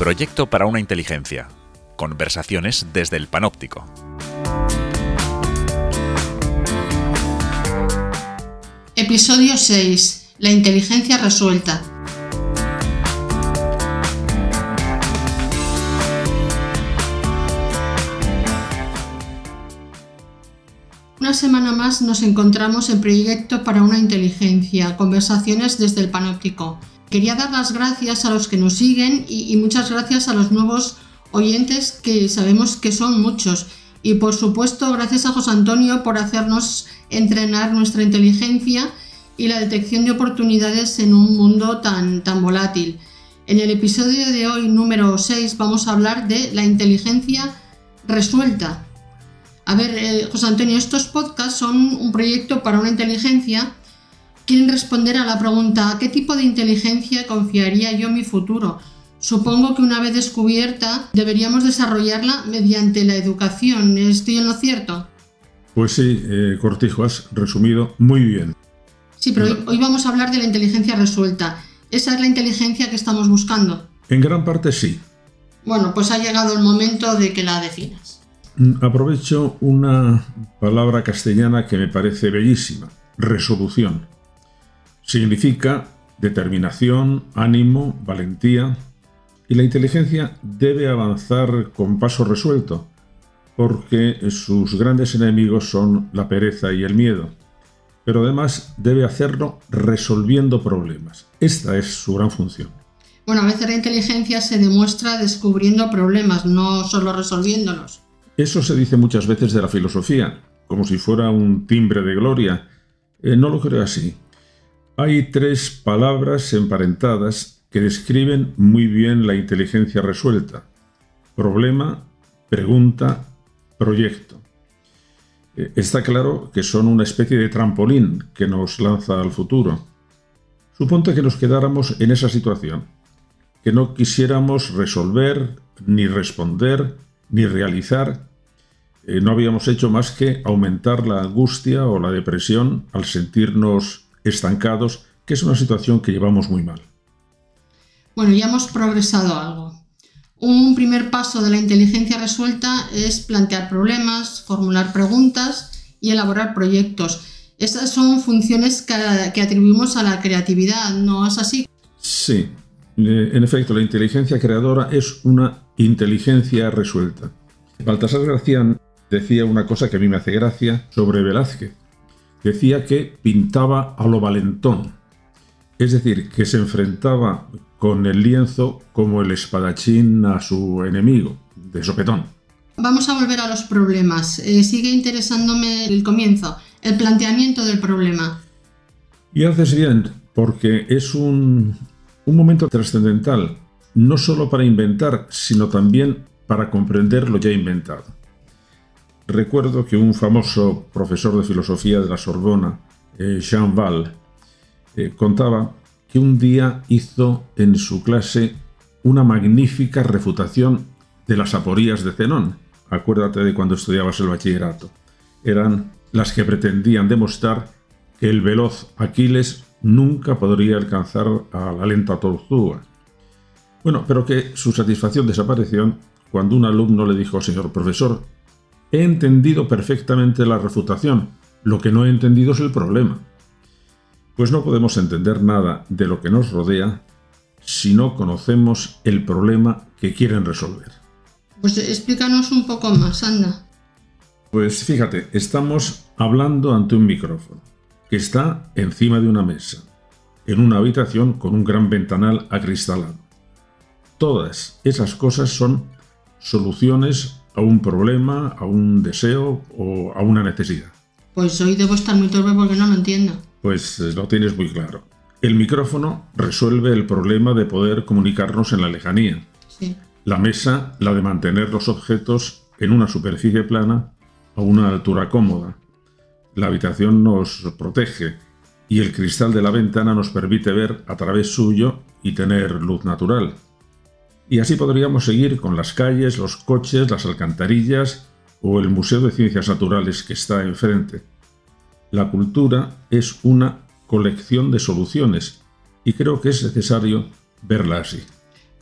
Proyecto para una inteligencia. Conversaciones desde el panóptico. Episodio 6. La inteligencia resuelta. Una semana más nos encontramos en Proyecto para una Inteligencia, conversaciones desde el Panóptico. Quería dar las gracias a los que nos siguen y, muchas gracias a los nuevos oyentes que sabemos que son muchos. Y por supuesto, gracias a José Antonio por hacernos entrenar nuestra inteligencia y la detección de oportunidades en un mundo tan, tan volátil. En el episodio de hoy, número 6, vamos a hablar de la inteligencia resuelta. A ver, eh, José Antonio, estos podcasts son un proyecto para una inteligencia. Quieren responder a la pregunta, ¿a qué tipo de inteligencia confiaría yo en mi futuro? Supongo que una vez descubierta deberíamos desarrollarla mediante la educación. ¿Estoy en lo cierto? Pues sí, eh, Cortijo, has resumido muy bien. Sí, pero hoy, hoy vamos a hablar de la inteligencia resuelta. ¿Esa es la inteligencia que estamos buscando? En gran parte sí. Bueno, pues ha llegado el momento de que la definas. Mm, Aprovecho una palabra castellana que me parece bellísima, resolución. Significa determinación, ánimo, valentía. Y la inteligencia debe avanzar con paso resuelto, porque sus grandes enemigos son la pereza y el miedo. Pero además debe hacerlo resolviendo problemas. Esta es su gran función. Bueno, a veces la inteligencia se demuestra descubriendo problemas, no solo resolviéndolos. Eso se dice muchas veces de la filosofía, como si fuera un timbre de gloria. Eh, no lo creo así. Hay tres palabras emparentadas que describen muy bien la inteligencia resuelta. Problema, pregunta, proyecto. Eh, Está claro que son una especie de trampolín que nos lanza al futuro. Suponte que nos quedáramos en esa situación, que no quisiéramos resolver, ni responder, ni realizar. Eh, no habíamos hecho más que aumentar la angustia o la depresión al sentirnos estancados, que es una situación que llevamos muy mal. Bueno, ya hemos progresado algo. Un primer paso de la inteligencia resuelta es plantear problemas, formular preguntas y elaborar proyectos. Estas son funciones que, atribuimos a la creatividad, ¿no es así? Sí, eh, en efecto, la inteligencia creadora es una inteligencia resuelta. Baltasar Gracián decía una cosa que a mí me hace gracia sobre Velázquez. Decía que pintaba a lo valentón, es decir, que se enfrentaba con el lienzo como el espadachín a su enemigo, de sopetón. Vamos a volver a los problemas. Eh, sigue interesándome el comienzo, el planteamiento del problema. Y haces bien, porque es un, un momento trascendental, no solo para inventar, sino también para comprender lo ya inventado. Recuerdo que un famoso profesor de filosofía de la Sorbona, eh, Jean Val, eh, contaba que un día hizo en su clase una magnífica refutación de las aporías de Zenón. Acuérdate de cuando estudiabas el bachillerato. Eran las que pretendían demostrar que el veloz Aquiles nunca podría alcanzar a la lenta Tortuga. Bueno, pero que su satisfacción desapareció cuando un alumno le dijo, señor profesor, he entendido perfectamente la refutación, lo que no he entendido es el problema. Pues no podemos entender nada de lo que nos rodea si no conocemos el problema que quieren resolver. Pues explícanos un poco más, anda. Pues fíjate, estamos hablando ante un micrófono que está encima de una mesa, en una habitación con un gran ventanal acristalado. Todas esas cosas son soluciones a un problema, a un deseo o a una necesidad. Pues hoy debo estar muy torpe porque no lo entiendo. Pues eh, lo tienes muy claro. El micrófono resuelve el problema de poder comunicarnos en la lejanía. Sí. La mesa, la de mantener los objetos en una superficie plana a una altura cómoda. La habitación nos protege y el cristal de la ventana nos permite ver a través suyo y tener luz natural. Y así podríamos seguir con las calles, los coches, las alcantarillas o el Museo de Ciencias Naturales que está enfrente. La cultura es una colección de soluciones y creo que es necesario verla así.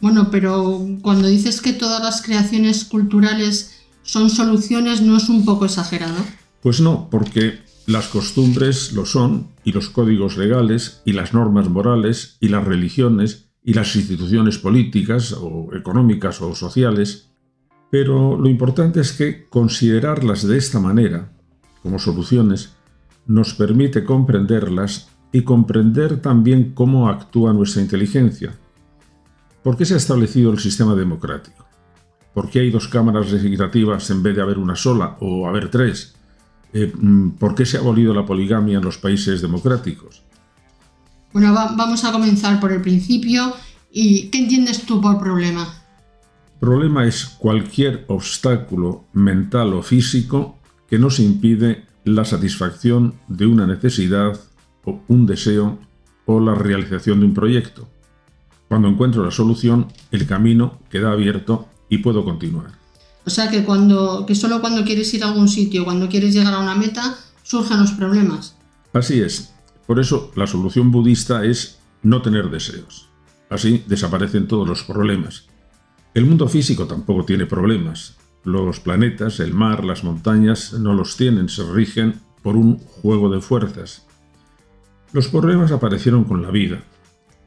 Bueno, pero cuando dices que todas las creaciones culturales son soluciones, ¿no es un poco exagerado? Pues no, porque las costumbres lo son, y los códigos legales, y las normas morales, y las religiones, y las instituciones políticas o económicas o sociales, pero lo importante es que considerarlas de esta manera, como soluciones, nos permite comprenderlas y comprender también cómo actúa nuestra inteligencia. ¿Por qué se ha establecido el sistema democrático? ¿Por qué hay dos cámaras legislativas en vez de haber una sola o haber tres? Eh, mm, ¿Por qué se ha abolido la poligamia en los países democráticos? Bueno, vamos a comenzar por el principio. ¿Y qué entiendes tú por problema? Problema es cualquier obstáculo mental o físico que nos impide la satisfacción de una necesidad o un deseo o la realización de un proyecto. Cuando encuentro la solución, el camino queda abierto y puedo continuar. O sea que, cuando, que solo cuando quieres ir a algún sitio, cuando quieres llegar a una meta, surgen los problemas. Así es. Por eso la solución budista es no tener deseos. Así desaparecen todos los problemas. El mundo físico tampoco tiene problemas. Los planetas, el mar, las montañas no los tienen, se rigen por un juego de fuerzas. Los problemas aparecieron con la vida,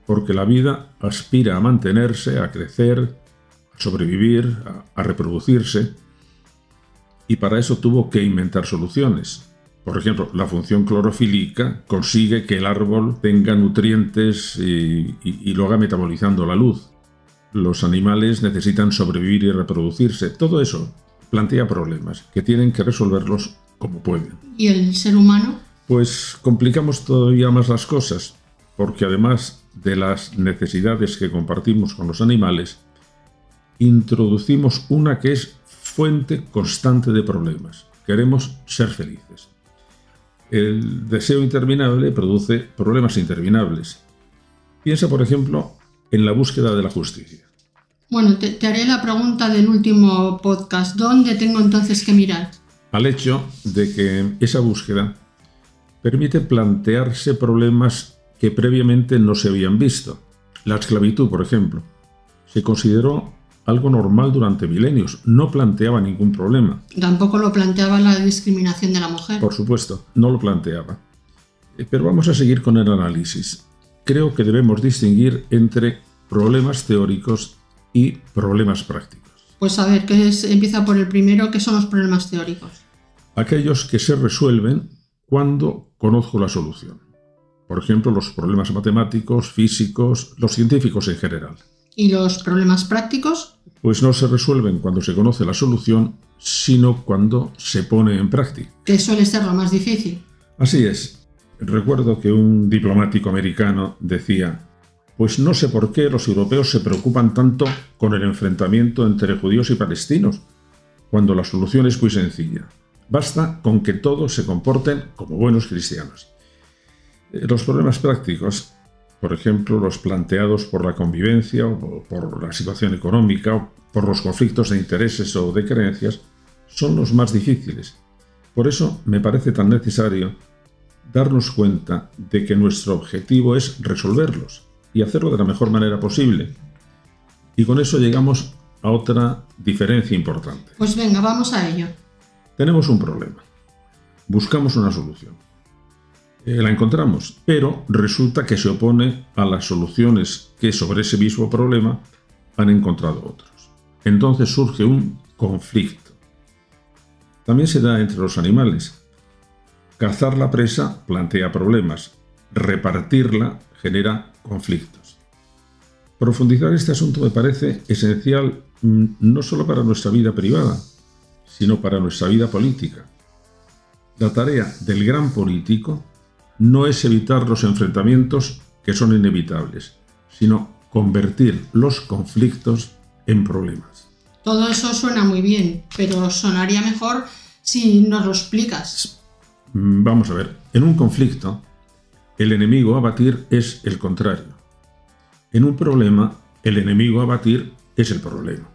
porque la vida aspira a mantenerse, a crecer, a sobrevivir, a, reproducirse, y para eso tuvo que inventar soluciones. Por ejemplo, la función clorofílica consigue que el árbol tenga nutrientes y, y lo haga metabolizando la luz los animales necesitan sobrevivir y reproducirse. Todo eso plantea problemas que tienen que resolverlos como pueden. ¿Y el ser humano? Pues complicamos todavía más las cosas, porque además de las necesidades que compartimos con los animales, introducimos una que es fuente constante de problemas. Queremos ser felices. El deseo interminable produce problemas interminables. Piensa, por ejemplo, en la búsqueda de la justicia. Bueno, te, haré la pregunta del último podcast. ¿Dónde tengo entonces que mirar? Al hecho de que esa búsqueda permite plantearse problemas que previamente no se habían visto. La esclavitud, por ejemplo, se consideró algo normal durante milenios, no planteaba ningún problema. Tampoco lo planteaba la discriminación de la mujer. Por supuesto, no lo planteaba. Eh, pero vamos a seguir con el análisis creo que debemos distinguir entre problemas teóricos y problemas prácticos. Pues a ver, ¿qué es, empieza por el primero, ¿qué son los problemas teóricos? Aquellos que se resuelven cuando conozco la solución. Por ejemplo, los problemas matemáticos, físicos, los científicos en general. ¿Y los problemas prácticos? Pues no se resuelven cuando se conoce la solución, sino cuando se pone en práctica. Que suele ser lo más difícil. Así es. Recuerdo que un diplomático americano decía, pues no sé por qué los europeos se preocupan tanto con el enfrentamiento entre judíos y palestinos, cuando la solución es muy sencilla. Basta con que todos se comporten como buenos cristianos. Eh, los problemas prácticos, por ejemplo, los planteados por la convivencia o por la situación económica o por los conflictos de intereses o de creencias, son los más difíciles. Por eso me parece tan necesario darnos cuenta de que nuestro objetivo es resolverlos y hacerlo de la mejor manera posible. Y con eso llegamos a otra diferencia importante. Pues venga, vamos a ello. Tenemos un problema. Buscamos una solución. Eh, la encontramos, pero resulta que se opone a las soluciones que sobre ese mismo problema han encontrado otros. Entonces surge un conflicto. También se da entre los animales. Cazar la presa plantea problemas, repartirla genera conflictos. Profundizar este asunto me parece esencial mm, no solo para nuestra vida privada, sino para nuestra vida política. La tarea del gran político no es evitar los enfrentamientos que son inevitables, sino convertir los conflictos en problemas. Todo eso suena muy bien, pero sonaría mejor si nos lo explicas. Vamos a ver, en un conflicto, el enemigo a batir es el contrario. En un problema, el enemigo a batir es el problema.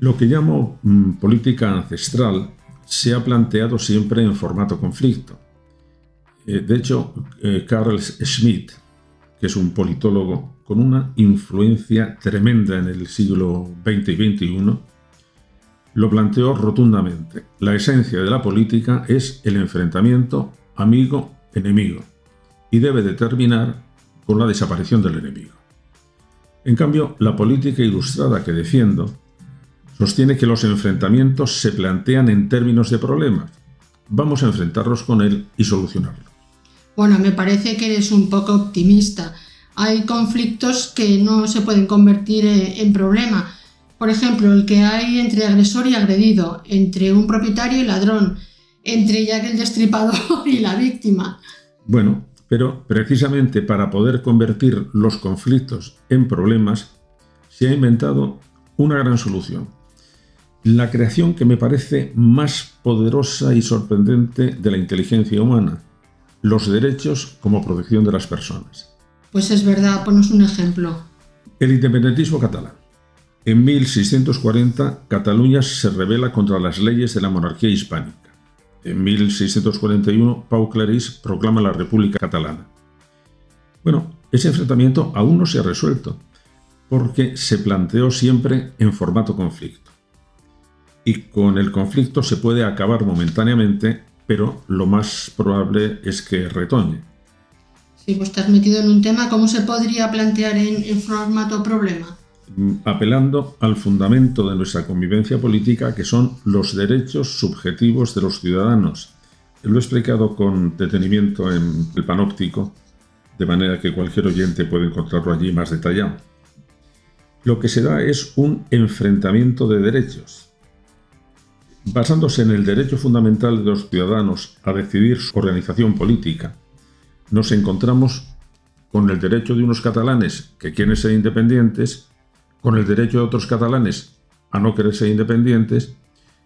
Lo que llamo mm, política ancestral se ha planteado siempre en formato conflicto. Eh, de hecho, eh, Carl Schmitt, que es un politólogo con una influencia tremenda en el siglo XX y XXI, lo planteó rotundamente. La esencia de la política es el enfrentamiento amigo-enemigo y debe determinar con la desaparición del enemigo. En cambio, la política ilustrada que defiendo sostiene que los enfrentamientos se plantean en términos de problemas. Vamos a enfrentarlos con él y solucionarlo. Bueno, me parece que eres un poco optimista. Hay conflictos que no se pueden convertir en problema. Por ejemplo, el que hay entre agresor y agredido, entre un propietario y ladrón, entre Jack el destripador y la víctima. Bueno, pero precisamente para poder convertir los conflictos en problemas, se ha inventado una gran solución. La creación que me parece más poderosa y sorprendente de la inteligencia humana, los derechos como protección de las personas. Pues es verdad, ponos un ejemplo. El independentismo catalán. En 1640, Cataluña se rebela contra las leyes de la monarquía hispánica. En 1641, Pau Claris proclama la República Catalana. Bueno, ese enfrentamiento aún no se ha resuelto, porque se planteó siempre en formato conflicto. Y con el conflicto se puede acabar momentáneamente, pero lo más probable es que retoñe. Si vos estás metido en un tema, ¿cómo se podría plantear en, en formato problema? Mm, apelando al fundamento de nuestra convivencia política, que son los derechos subjetivos de los ciudadanos. Lo he explicado con detenimiento en el panóptico, de manera que cualquier oyente puede encontrarlo allí más detallado. Lo que se da es un enfrentamiento de derechos. Basándose en el derecho fundamental de los ciudadanos a decidir su organización política, nos encontramos con el derecho de unos catalanes que quieren ser independientes con el derecho de otros catalanes a no querer ser independientes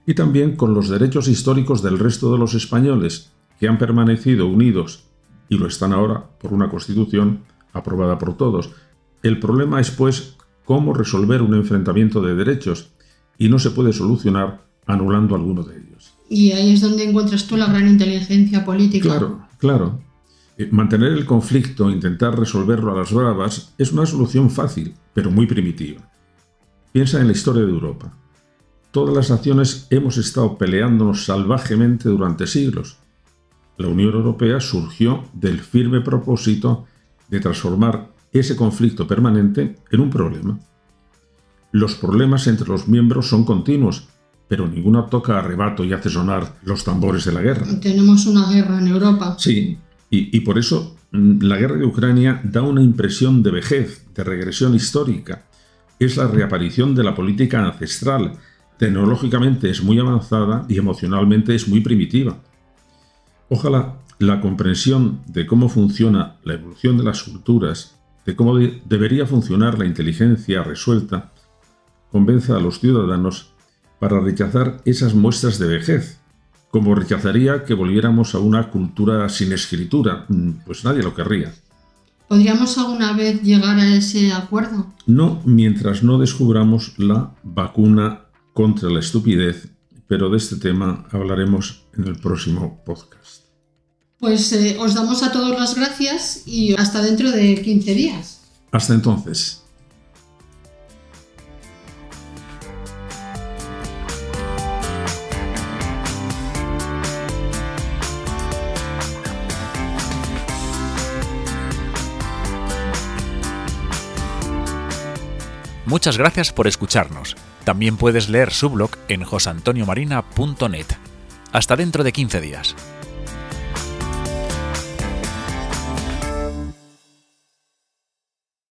y también con los derechos históricos del resto de los españoles que han permanecido unidos y lo están ahora por una constitución aprobada por todos. El problema es pues cómo resolver un enfrentamiento de derechos y no se puede solucionar anulando alguno de ellos. Y ahí es donde encuentras tú la gran inteligencia política. Claro, claro. Eh, mantener el conflicto, intentar resolverlo a las bravas, es una solución fácil, pero muy primitiva. Piensa en la historia de Europa. Todas las naciones hemos estado peleándonos salvajemente durante siglos. La Unión Europea surgió del firme propósito de transformar ese conflicto permanente en un problema. Los problemas entre los miembros son continuos, pero ninguno toca a rebato y hace sonar los tambores de la guerra. Tenemos una guerra en Europa. Sí, y, por eso mm, la guerra de Ucrania da una impresión de vejez, de regresión histórica. Es la reaparición de la política ancestral. Tecnológicamente es muy avanzada y emocionalmente es muy primitiva. Ojalá la comprensión de cómo funciona la evolución de las culturas, de cómo debería funcionar la inteligencia resuelta, convenza a los ciudadanos para rechazar esas muestras de vejez como rechazaría que volviéramos a una cultura sin escritura, mm, pues nadie lo querría. ¿Podríamos alguna vez llegar a ese acuerdo? No, mientras no descubramos la vacuna contra la estupidez, pero de este tema hablaremos en el próximo podcast. Pues eh, os damos a todos las gracias y hasta dentro de 15 días. Hasta entonces. Muchas gracias por escucharnos. También puedes leer su blog en josantoniomarina.net. Hasta dentro de 15 días.